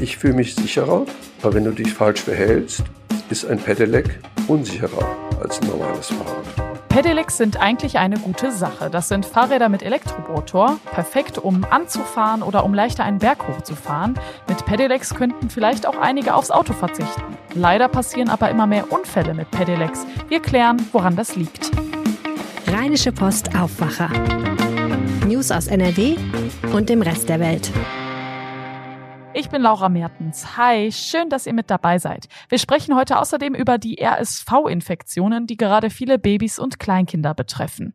Ich fühle mich sicherer, aber wenn du dich falsch verhältst, ist ein Pedelec unsicherer als ein normales Fahrrad. Pedelecs sind eigentlich eine gute Sache. Das sind Fahrräder mit Elektromotor, perfekt um anzufahren oder um leichter einen Berg hochzufahren. Mit Pedelecs könnten vielleicht auch einige aufs Auto verzichten. Leider passieren aber immer mehr Unfälle mit Pedelecs. Wir klären, woran das liegt. Rheinische Post Aufwacher. News aus NRW und dem Rest der Welt. Ich bin Laura Mertens. Hi, schön, dass ihr mit dabei seid. Wir sprechen heute außerdem über die RSV-Infektionen, die gerade viele Babys und Kleinkinder betreffen.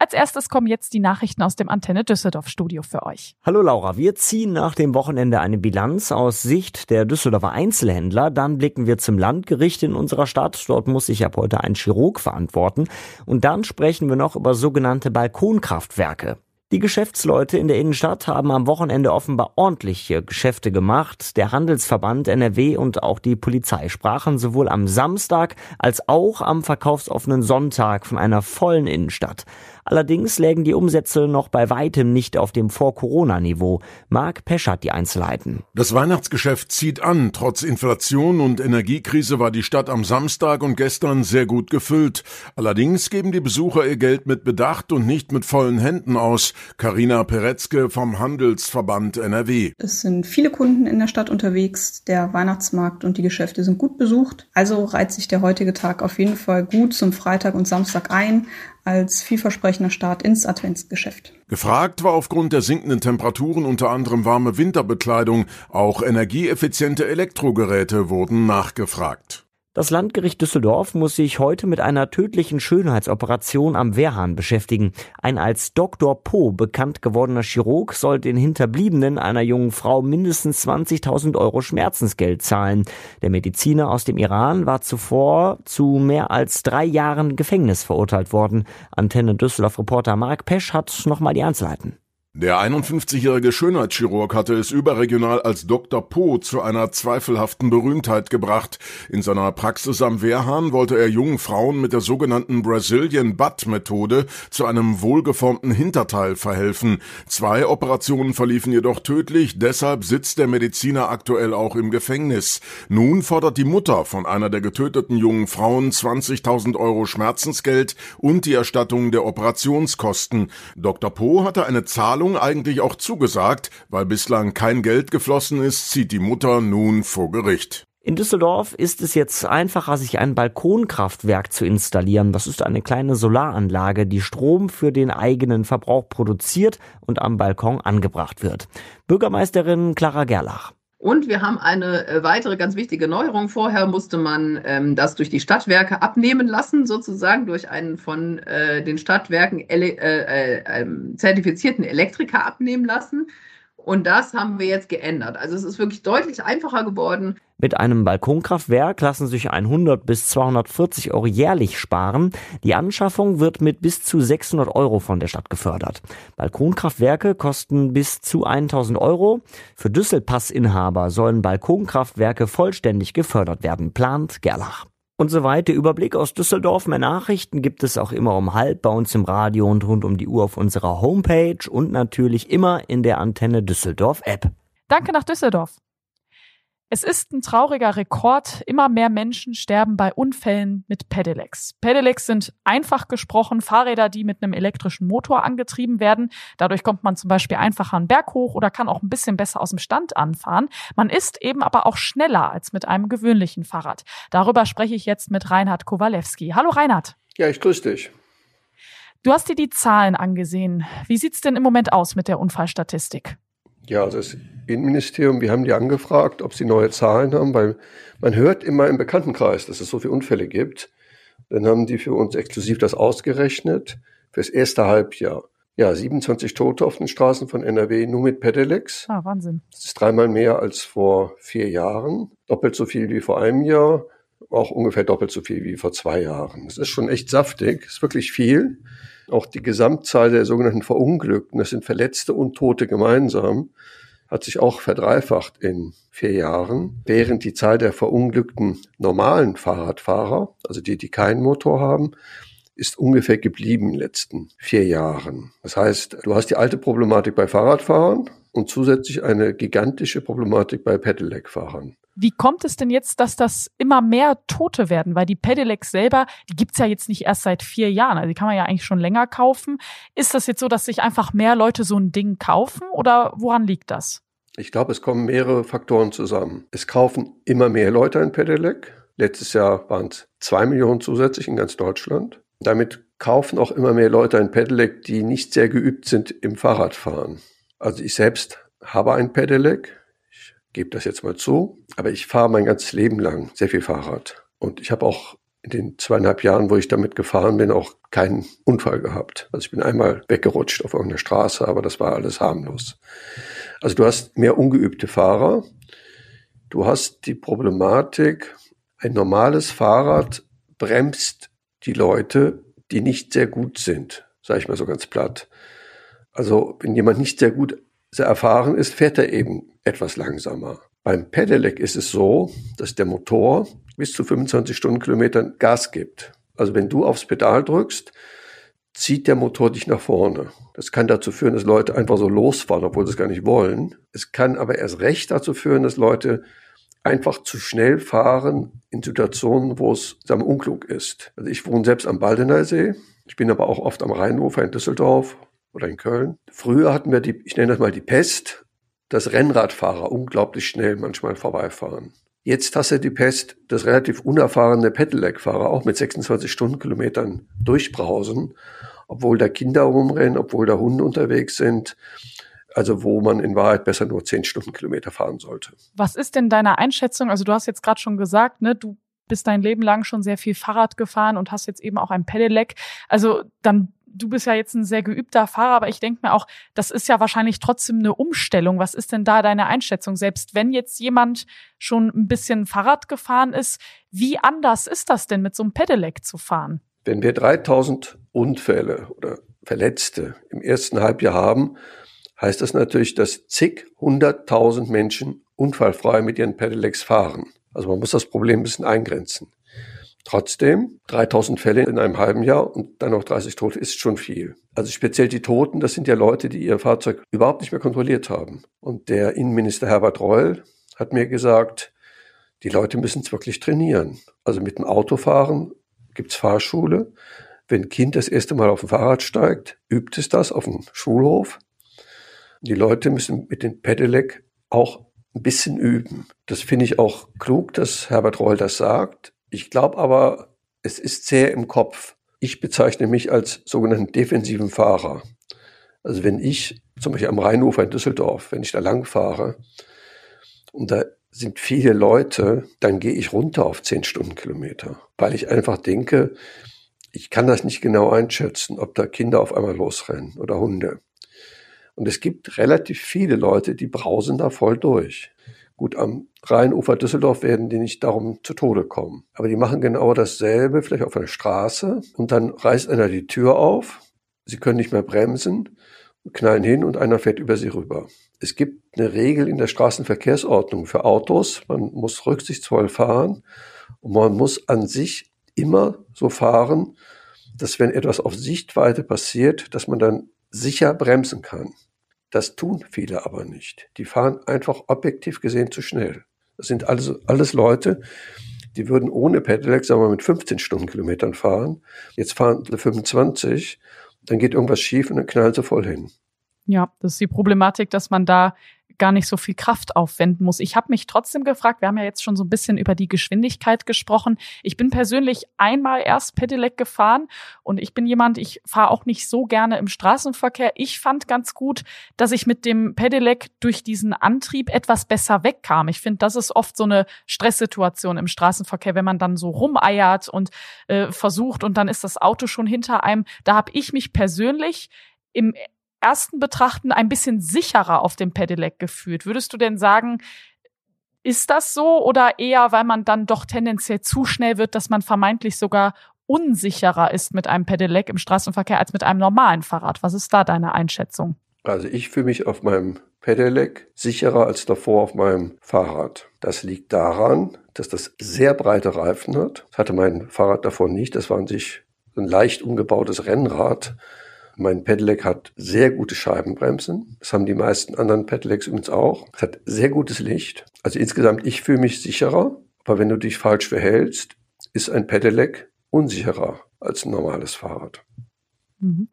Als erstes kommen jetzt die Nachrichten aus dem Antenne Düsseldorf Studio für euch. Hallo Laura, wir ziehen nach dem Wochenende eine Bilanz aus Sicht der Düsseldorfer Einzelhändler. Dann blicken wir zum Landgericht in unserer Stadt. Dort muss sich ab heute ein Chirurg verantworten. Und dann sprechen wir noch über sogenannte Balkonkraftwerke. Die Geschäftsleute in der Innenstadt haben am Wochenende offenbar ordentliche Geschäfte gemacht. Der Handelsverband NRW und auch die Polizei sprachen sowohl am Samstag als auch am verkaufsoffenen Sonntag von einer vollen Innenstadt. Allerdings lägen die Umsätze noch bei weitem nicht auf dem Vor-Corona-Niveau. Marc Pesch hat die Einzelheiten. Das Weihnachtsgeschäft zieht an. Trotz Inflation und Energiekrise war die Stadt am Samstag und gestern sehr gut gefüllt. Allerdings geben die Besucher ihr Geld mit Bedacht und nicht mit vollen Händen aus. Karina Peretzke vom Handelsverband NRW. Es sind viele Kunden in der Stadt unterwegs. Der Weihnachtsmarkt und die Geschäfte sind gut besucht. Also reiht sich der heutige Tag auf jeden Fall gut zum Freitag und Samstag ein als vielversprechender Start ins Adventsgeschäft. Gefragt war aufgrund der sinkenden Temperaturen unter anderem warme Winterbekleidung. Auch energieeffiziente Elektrogeräte wurden nachgefragt. Das Landgericht Düsseldorf muss sich heute mit einer tödlichen Schönheitsoperation am Wehrhahn beschäftigen. Ein als Dr. Po bekannt gewordener Chirurg soll den Hinterbliebenen einer jungen Frau mindestens 20.000 Euro Schmerzensgeld zahlen. Der Mediziner aus dem Iran war zuvor zu mehr als drei Jahren Gefängnis verurteilt worden. Antenne Düsseldorf-Reporter Mark Pesch hat nochmal die Einzelheiten. Der 51-jährige Schönheitschirurg hatte es überregional als Dr. Po zu einer zweifelhaften Berühmtheit gebracht. In seiner Praxis am Wehrhahn wollte er jungen Frauen mit der sogenannten Brazilian Butt Methode zu einem wohlgeformten Hinterteil verhelfen. Zwei Operationen verliefen jedoch tödlich, deshalb sitzt der Mediziner aktuell auch im Gefängnis. Nun fordert die Mutter von einer der getöteten jungen Frauen 20.000 Euro Schmerzensgeld und die Erstattung der Operationskosten. Dr. Po hatte eine Zahlung Zahlung eigentlich auch zugesagt, weil bislang kein Geld geflossen ist, zieht die Mutter nun vor Gericht. In Düsseldorf ist es jetzt einfacher, sich ein Balkonkraftwerk zu installieren. Das ist eine kleine Solaranlage, die Strom für den eigenen Verbrauch produziert und am Balkon angebracht wird. Bürgermeisterin Clara Gerlach. Und wir haben eine äh, weitere ganz wichtige Neuerung. Vorher musste man ähm, das durch die Stadtwerke abnehmen lassen, sozusagen durch einen von äh, den Stadtwerken ele äh, äh, ähm, zertifizierten Elektriker abnehmen lassen. Und das haben wir jetzt geändert. Also es ist wirklich deutlich einfacher geworden. Mit einem Balkonkraftwerk lassen sich 100 bis 240 Euro jährlich sparen. Die Anschaffung wird mit bis zu 600 Euro von der Stadt gefördert. Balkonkraftwerke kosten bis zu 1000 Euro. Für Düsselpassinhaber sollen Balkonkraftwerke vollständig gefördert werden, plant Gerlach. Und so weiter. Überblick aus Düsseldorf. Mehr Nachrichten gibt es auch immer um halb bei uns im Radio und rund um die Uhr auf unserer Homepage und natürlich immer in der Antenne Düsseldorf App. Danke nach Düsseldorf. Es ist ein trauriger Rekord. Immer mehr Menschen sterben bei Unfällen mit Pedelecs. Pedelecs sind einfach gesprochen Fahrräder, die mit einem elektrischen Motor angetrieben werden. Dadurch kommt man zum Beispiel einfacher einen Berg hoch oder kann auch ein bisschen besser aus dem Stand anfahren. Man ist eben aber auch schneller als mit einem gewöhnlichen Fahrrad. Darüber spreche ich jetzt mit Reinhard Kowalewski. Hallo Reinhard. Ja, ich grüße dich. Du hast dir die Zahlen angesehen. Wie sieht's denn im Moment aus mit der Unfallstatistik? Ja, das Innenministerium, wir haben die angefragt, ob sie neue Zahlen haben, weil man hört immer im Bekanntenkreis, dass es so viele Unfälle gibt. Dann haben die für uns exklusiv das ausgerechnet fürs erste Halbjahr. Ja, 27 Tote auf den Straßen von NRW nur mit Pedelecs. Ah, Wahnsinn. Das ist dreimal mehr als vor vier Jahren. Doppelt so viel wie vor einem Jahr. Auch ungefähr doppelt so viel wie vor zwei Jahren. Das ist schon echt saftig. Das ist wirklich viel. Auch die Gesamtzahl der sogenannten Verunglückten, das sind Verletzte und Tote gemeinsam, hat sich auch verdreifacht in vier Jahren, während die Zahl der verunglückten normalen Fahrradfahrer, also die, die keinen Motor haben, ist ungefähr geblieben in den letzten vier Jahren. Das heißt, du hast die alte Problematik bei Fahrradfahrern und zusätzlich eine gigantische Problematik bei Pedelec-Fahrern. Wie kommt es denn jetzt, dass das immer mehr Tote werden? Weil die Pedelecs selber, die gibt's ja jetzt nicht erst seit vier Jahren. Also die kann man ja eigentlich schon länger kaufen. Ist das jetzt so, dass sich einfach mehr Leute so ein Ding kaufen oder woran liegt das? Ich glaube, es kommen mehrere Faktoren zusammen. Es kaufen immer mehr Leute ein Pedelec. Letztes Jahr waren es zwei Millionen zusätzlich in ganz Deutschland. Damit kaufen auch immer mehr Leute ein Pedelec, die nicht sehr geübt sind im Fahrradfahren. Also ich selbst habe ein Pedelec gebe das jetzt mal zu. Aber ich fahre mein ganzes Leben lang sehr viel Fahrrad. Und ich habe auch in den zweieinhalb Jahren, wo ich damit gefahren bin, auch keinen Unfall gehabt. Also ich bin einmal weggerutscht auf irgendeiner Straße, aber das war alles harmlos. Also du hast mehr ungeübte Fahrer. Du hast die Problematik, ein normales Fahrrad bremst die Leute, die nicht sehr gut sind, sage ich mal so ganz platt. Also wenn jemand nicht sehr gut sehr erfahren ist, fährt er eben etwas langsamer. Beim Pedelec ist es so, dass der Motor bis zu 25 Stundenkilometern Gas gibt. Also wenn du aufs Pedal drückst, zieht der Motor dich nach vorne. Das kann dazu führen, dass Leute einfach so losfahren, obwohl sie es gar nicht wollen. Es kann aber erst recht dazu führen, dass Leute einfach zu schnell fahren in Situationen, wo es am unklug ist. Also ich wohne selbst am Baldener See. Ich bin aber auch oft am Rheinufer in Düsseldorf oder in Köln. Früher hatten wir die, ich nenne das mal die Pest, dass Rennradfahrer unglaublich schnell manchmal vorbeifahren. Jetzt hast du die Pest, dass relativ unerfahrene Pedelec-Fahrer auch mit 26 Stundenkilometern durchbrausen, obwohl da Kinder rumrennen, obwohl da Hunde unterwegs sind. Also wo man in Wahrheit besser nur 10 Stundenkilometer fahren sollte. Was ist denn deine Einschätzung? Also du hast jetzt gerade schon gesagt, ne, du bist dein Leben lang schon sehr viel Fahrrad gefahren und hast jetzt eben auch ein Pedelec. Also dann du bist ja jetzt ein sehr geübter Fahrer, aber ich denke mir auch, das ist ja wahrscheinlich trotzdem eine Umstellung. Was ist denn da deine Einschätzung? Selbst wenn jetzt jemand schon ein bisschen Fahrrad gefahren ist, wie anders ist das denn mit so einem Pedelec zu fahren? Wenn wir 3000 Unfälle oder Verletzte im ersten Halbjahr haben, heißt das natürlich, dass zig hunderttausend Menschen unfallfrei mit ihren Pedelecs fahren. Also man muss das Problem ein bisschen eingrenzen. Trotzdem, 3000 Fälle in einem halben Jahr und dann noch 30 Tote ist schon viel. Also speziell die Toten, das sind ja Leute, die ihr Fahrzeug überhaupt nicht mehr kontrolliert haben. Und der Innenminister Herbert Reul hat mir gesagt, die Leute müssen es wirklich trainieren. Also mit dem Autofahren gibt's Fahrschule. Wenn ein Kind das erste Mal auf dem Fahrrad steigt, übt es das auf dem Schulhof. Die Leute müssen mit dem Pedelec auch ein bisschen üben. Das finde ich auch klug, dass Herbert Reul das sagt. Ich glaube aber, es ist sehr im Kopf. Ich bezeichne mich als sogenannten defensiven Fahrer. Also wenn ich zum Beispiel am Rheinufer in Düsseldorf, wenn ich da lang fahre und da sind viele Leute, dann gehe ich runter auf 10 Stundenkilometer, weil ich einfach denke, ich kann das nicht genau einschätzen, ob da Kinder auf einmal losrennen oder Hunde. Und es gibt relativ viele Leute, die brausen da voll durch. Gut, am Rheinufer Düsseldorf werden die nicht darum zu Tode kommen. Aber die machen genau dasselbe, vielleicht auf einer Straße. Und dann reißt einer die Tür auf. Sie können nicht mehr bremsen, knallen hin und einer fährt über sie rüber. Es gibt eine Regel in der Straßenverkehrsordnung für Autos. Man muss rücksichtsvoll fahren und man muss an sich immer so fahren, dass wenn etwas auf Sichtweite passiert, dass man dann sicher bremsen kann. Das tun viele aber nicht. Die fahren einfach objektiv gesehen zu schnell. Das sind alles, alles Leute, die würden ohne Pedelec, sagen wir, mit 15 Stundenkilometern fahren. Jetzt fahren sie 25, dann geht irgendwas schief und dann knallen sie voll hin. Ja, das ist die Problematik, dass man da gar nicht so viel Kraft aufwenden muss. Ich habe mich trotzdem gefragt, wir haben ja jetzt schon so ein bisschen über die Geschwindigkeit gesprochen. Ich bin persönlich einmal erst Pedelec gefahren und ich bin jemand, ich fahre auch nicht so gerne im Straßenverkehr. Ich fand ganz gut, dass ich mit dem Pedelec durch diesen Antrieb etwas besser wegkam. Ich finde, das ist oft so eine Stresssituation im Straßenverkehr, wenn man dann so rumeiert und äh, versucht und dann ist das Auto schon hinter einem. Da habe ich mich persönlich im ersten Betrachten ein bisschen sicherer auf dem Pedelec gefühlt. Würdest du denn sagen, ist das so oder eher, weil man dann doch tendenziell zu schnell wird, dass man vermeintlich sogar unsicherer ist mit einem Pedelec im Straßenverkehr als mit einem normalen Fahrrad? Was ist da deine Einschätzung? Also ich fühle mich auf meinem Pedelec sicherer als davor auf meinem Fahrrad. Das liegt daran, dass das sehr breite Reifen hat. Das hatte mein Fahrrad davor nicht. Das war an sich ein leicht umgebautes Rennrad Mein Pedelec hat sehr gute Scheibenbremsen. Das haben die meisten anderen Pedelecs übrigens auch. Es hat sehr gutes Licht. Also insgesamt, ich fühle mich sicherer. Aber wenn du dich falsch verhältst, ist ein Pedelec unsicherer als ein normales Fahrrad. Mhm.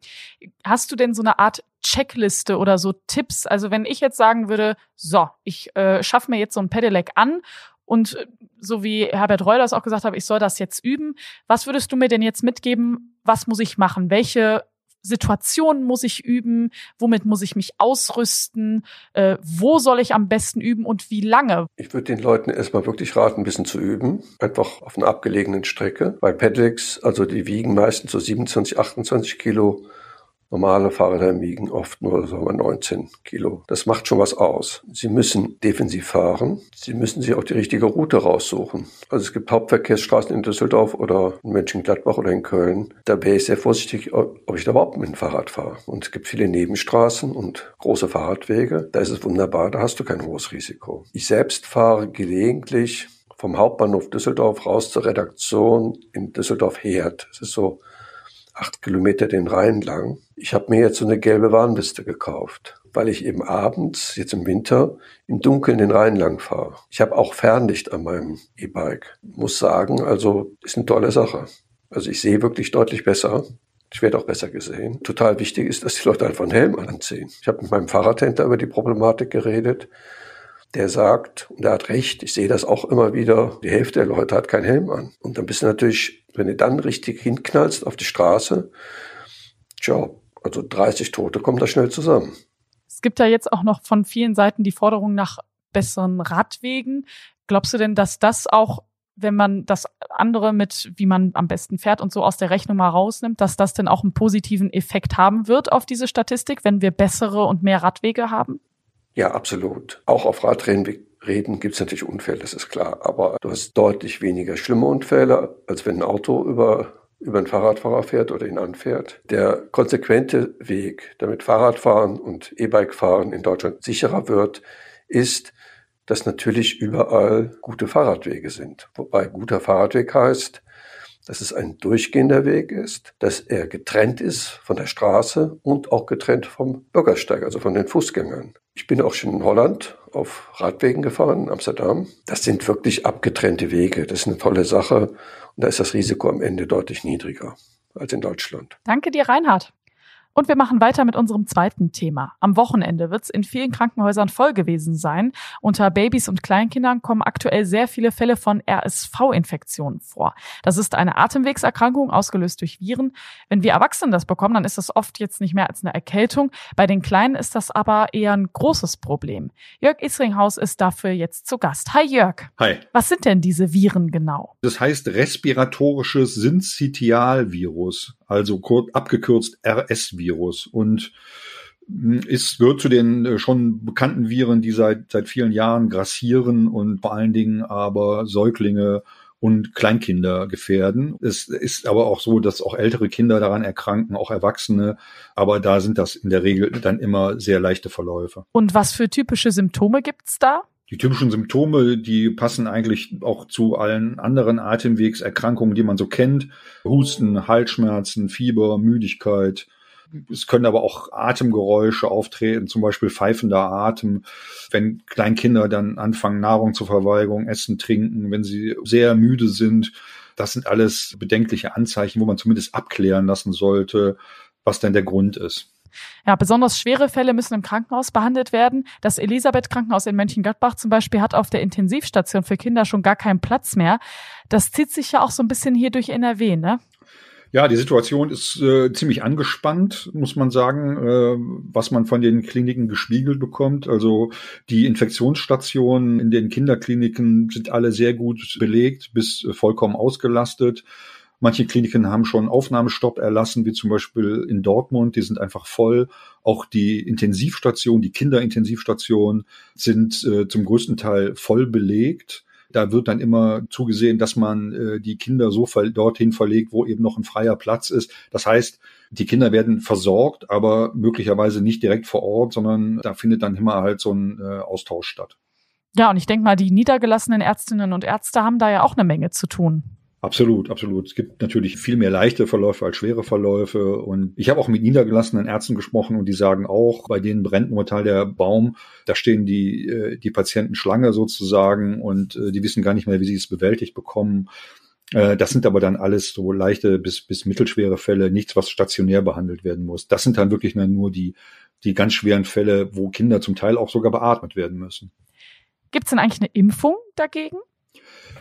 Hast du denn so eine Art Checkliste oder so Tipps? Also wenn ich jetzt sagen würde, so, ich äh, schaffe mir jetzt so ein Pedelec an und äh, so wie Herbert Reuler es auch gesagt hat, ich soll das jetzt üben. Was würdest du mir denn jetzt mitgeben? Was muss ich machen? Welche Situationen muss ich üben? Womit muss ich mich ausrüsten? Äh, wo soll ich am besten üben und wie lange? Ich würde den Leuten erstmal wirklich raten, ein bisschen zu üben. Einfach auf einer abgelegenen Strecke. Weil Pedelecs, also die wiegen meistens so 27, 28 Kilo Normale Fahrräder wiegen oft nur sagen wir, 19 Kilo. Das macht schon was aus. Sie müssen defensiv fahren. Sie müssen sich auch die richtige Route raussuchen. Also es gibt Hauptverkehrsstraßen in Düsseldorf oder in Mönchengladbach oder in Köln. Da wäre ich sehr vorsichtig, ob ich da überhaupt mit dem Fahrrad fahre. Und es gibt viele Nebenstraßen und große Fahrradwege. Da ist es wunderbar, da hast du kein hohes Risiko. Ich selbst fahre gelegentlich vom Hauptbahnhof Düsseldorf raus zur Redaktion in Düsseldorf-Herd. Das ist so acht Kilometer den Rhein lang. Ich habe mir jetzt so eine gelbe Warnliste gekauft, weil ich eben abends, jetzt im Winter, im Dunkeln den Rhein lang fahre. Ich habe auch Fernlicht an meinem E-Bike. Muss sagen, also ist eine tolle Sache. Also ich sehe wirklich deutlich besser. Ich werde auch besser gesehen. Total wichtig ist, dass die Leute einfach einen Helm anziehen. Ich habe mit meinem Fahrradhändler über die Problematik geredet der sagt, und er hat recht, ich sehe das auch immer wieder, die Hälfte der Leute hat keinen Helm an. Und dann bist du natürlich, wenn du dann richtig hinknallst auf die Straße, tja, also 30 Tote kommen da schnell zusammen. Es gibt ja jetzt auch noch von vielen Seiten die Forderung nach besseren Radwegen. Glaubst du denn, dass das auch, wenn man das andere mit, wie man am besten fährt und so aus der Rechnung mal rausnimmt, dass das denn auch einen positiven Effekt haben wird auf diese Statistik, wenn wir bessere und mehr Radwege haben? Ja, absolut. Auch auf Radreden gibt es natürlich Unfälle, das ist klar. Aber du hast deutlich weniger schlimme Unfälle, als wenn ein Auto über, über einen Fahrradfahrer fährt oder ihn anfährt. Der konsequente Weg, damit Fahrradfahren und E-Bike-Fahren in Deutschland sicherer wird, ist, dass natürlich überall gute Fahrradwege sind. Wobei guter Fahrradweg heißt, dass es ein durchgehender Weg ist, dass er getrennt ist von der Straße und auch getrennt vom Bürgersteig, also von den Fußgängern. Ich bin auch schon in Holland auf Radwegen gefahren, in Amsterdam. Das sind wirklich abgetrennte Wege. Das ist eine tolle Sache. Und da ist das Risiko am Ende deutlich niedriger als in Deutschland. Danke dir, Reinhard. Und wir machen weiter mit unserem zweiten Thema. Am Wochenende wird es in vielen Krankenhäusern voll gewesen sein. Unter Babys und Kleinkindern kommen aktuell sehr viele Fälle von RSV-Infektionen vor. Das ist eine Atemwegserkrankung, ausgelöst durch Viren. Wenn wir Erwachsene das bekommen, dann ist das oft jetzt nicht mehr als eine Erkältung. Bei den Kleinen ist das aber eher ein großes Problem. Jörg Isringhaus ist dafür jetzt zu Gast. Hi Jörg. Hi. Was sind denn diese Viren genau? Das heißt respiratorisches Syncytialvirus, also abgekürzt RS-Virus. Virus und hm, ist, gehört zu den äh, schon bekannten Viren, die seit, seit vielen Jahren grassieren und vor allen Dingen aber Säuglinge und Kleinkinder gefährden. Es ist aber auch so, dass auch ältere Kinder daran erkranken, auch Erwachsene. Aber da sind das in der Regel dann immer sehr leichte Verläufe. Und was für typische Symptome gibt's da? Die typischen Symptome, die passen eigentlich auch zu allen anderen Atemwegserkrankungen, die man so kennt. Husten, Halsschmerzen, Fieber, Müdigkeit, es können aber auch Atemgeräusche auftreten, zum Beispiel pfeifender Atem, wenn Kleinkinder dann anfangen, Nahrung zur Verweigerung, essen, trinken, wenn sie sehr müde sind. Das sind alles bedenkliche Anzeichen, wo man zumindest abklären lassen sollte, was denn der Grund ist. Ja, besonders schwere Fälle müssen im Krankenhaus behandelt werden. Das Elisabeth-Krankenhaus in Mönchengladbach zum Beispiel hat auf der Intensivstation für Kinder schon gar keinen Platz mehr. Das zieht sich ja auch so ein bisschen hier durch NRW, ne? Ja, die Situation ist äh, ziemlich angespannt, muss man sagen, äh, was man von den Kliniken gespiegelt bekommt. Also die Infektionsstationen in den Kinderkliniken sind alle sehr gut belegt, bis äh, vollkommen ausgelastet. Manche Kliniken haben schon Aufnahmestopp erlassen, wie zum Beispiel in Dortmund. Die sind einfach voll. Auch die Intensivstationen, die Kinderintensivstationen sind äh, zum größten Teil voll belegt. Da wird dann immer zugesehen, dass man äh, die Kinder so ver dorthin verlegt, wo eben noch ein freier Platz ist. Das heißt, die Kinder werden versorgt, aber möglicherweise nicht direkt vor Ort, sondern da findet dann immer halt so ein äh, Austausch statt. Ja, und ich denke mal, die niedergelassenen Ärztinnen und Ärzte haben da ja auch eine Menge zu tun. Absolut, absolut. Es gibt natürlich viel mehr leichte Verläufe als schwere Verläufe. Und ich habe auch mit niedergelassenen Ärzten gesprochen und die sagen auch, bei denen brennt momentan der Baum. Da stehen die, äh, die Patienten Schlange sozusagen und äh, die wissen gar nicht mehr, wie sie es bewältigt bekommen. Äh, das sind aber dann alles so leichte bis, bis mittelschwere Fälle, nichts, was stationär behandelt werden muss. Das sind dann wirklich nur die, die ganz schweren Fälle, wo Kinder zum Teil auch sogar beatmet werden müssen. Gibt es denn eigentlich eine Impfung dagegen?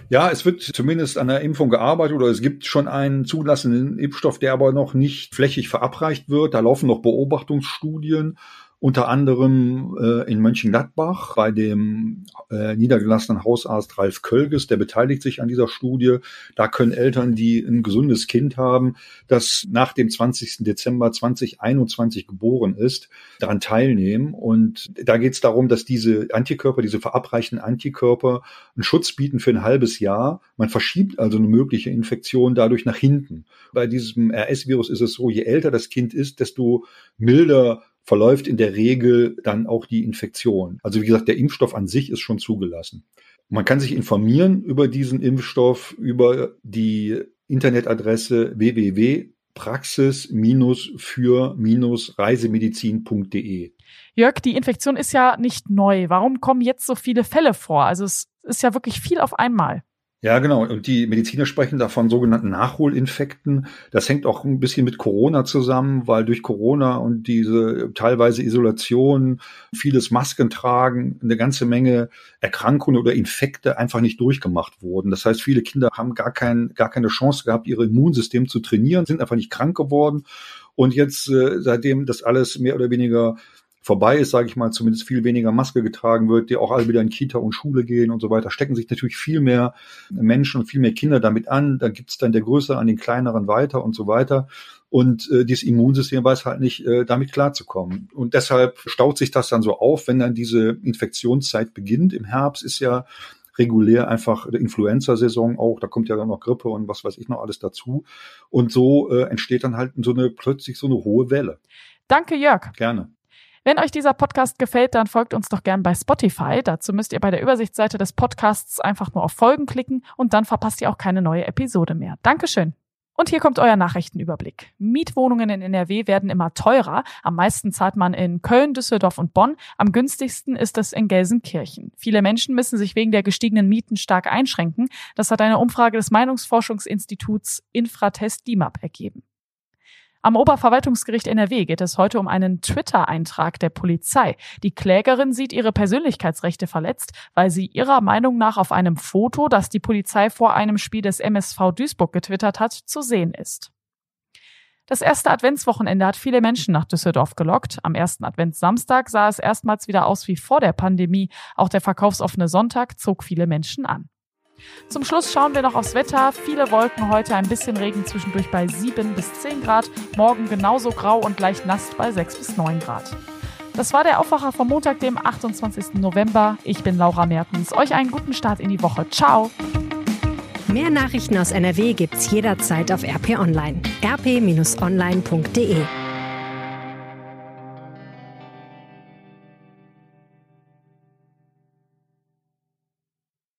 Ja, es wird zumindest an der Impfung gearbeitet oder es gibt schon einen zulassenden Impfstoff, der aber noch nicht flächig verabreicht wird. Da laufen noch Beobachtungsstudien unter anderem äh, in Mönchengladbach bei dem äh, niedergelassenen Hausarzt Ralf Kölges, der beteiligt sich an dieser Studie. Da können Eltern, die ein gesundes Kind haben, das nach dem 20. Dezember 2021 geboren ist, daran teilnehmen. Und da geht es darum, dass diese Antikörper, diese verabreichten Antikörper einen Schutz bieten für ein halbes Jahr. Man verschiebt also eine mögliche Infektion dadurch nach hinten. Bei diesem RS-Virus ist es so, je älter das Kind ist, desto milder verläuft in der Regel dann auch die Infektion. Also wie gesagt, der Impfstoff an sich ist schon zugelassen. Man kann sich informieren über diesen Impfstoff über die Internetadresse www.praxis-für-reisemedizin.de. Jörg, die Infektion ist ja nicht neu. Warum kommen jetzt so viele Fälle vor? Also es ist ja wirklich viel auf einmal. Ja, genau. Und die Mediziner sprechen da von sogenannten Nachholinfekten. Das hängt auch ein bisschen mit Corona zusammen, weil durch Corona und diese teilweise Isolation, vieles Masken tragen, eine ganze Menge Erkrankungen oder Infekte einfach nicht durchgemacht wurden. Das heißt, viele Kinder haben gar, kein, gar keine Chance gehabt, ihr Immunsystem zu trainieren, sind einfach nicht krank geworden. Und jetzt, äh, seitdem das alles mehr oder weniger vorbei ist, sage ich mal, zumindest viel weniger Maske getragen wird, die auch alle wieder in Kita und Schule gehen und so weiter, stecken sich natürlich viel mehr Menschen und viel mehr Kinder damit an. Da gibt's dann der Größere an den Kleineren weiter und so weiter. Und äh, dieses Immunsystem weiß halt nicht, äh, damit klarzukommen. Und deshalb staut sich das dann so auf, wenn dann diese Infektionszeit beginnt. Im Herbst ist ja regulär einfach Influenza-Saison auch, da kommt ja dann noch Grippe und was weiß ich noch alles dazu. Und so äh, entsteht dann halt so eine plötzlich so eine hohe Welle. Danke, Jörg. Gerne. Wenn euch dieser Podcast gefällt, dann folgt uns doch gern bei Spotify. Dazu müsst ihr bei der Übersichtsseite des Podcasts einfach nur auf Folgen klicken und dann verpasst ihr auch keine neue Episode mehr. Dankeschön. Und hier kommt euer Nachrichtenüberblick. Mietwohnungen in NRW werden immer teurer. Am meisten zahlt man in Köln, Düsseldorf und Bonn. Am günstigsten ist es in Gelsenkirchen. Viele Menschen müssen sich wegen der gestiegenen Mieten stark einschränken. Das hat eine Umfrage des Meinungsforschungsinstituts Infratest DIMAP ergeben. Am Oberverwaltungsgericht NRW geht es heute um einen Twitter-Eintrag der Polizei. Die Klägerin sieht ihre Persönlichkeitsrechte verletzt, weil sie ihrer Meinung nach auf einem Foto, das die Polizei vor einem Spiel des MSV Duisburg getwittert hat, zu sehen ist. Das erste Adventswochenende hat viele Menschen nach Düsseldorf gelockt. Am ersten Adventssamstag sah es erstmals wieder aus wie vor der Pandemie. Auch der verkaufsoffene Sonntag zog viele Menschen an. Zum Schluss schauen wir noch aufs Wetter. Viele Wolken heute, ein bisschen Regen zwischendurch bei 7 bis 10 Grad. Morgen genauso grau und leicht nass bei 6 bis 9 Grad. Das war der Aufwacher vom Montag, dem 28. November. Ich bin Laura Mertens. Euch einen guten Start in die Woche. Ciao. Mehr Nachrichten aus NRW gibt's jederzeit auf RP Online. rp-online.de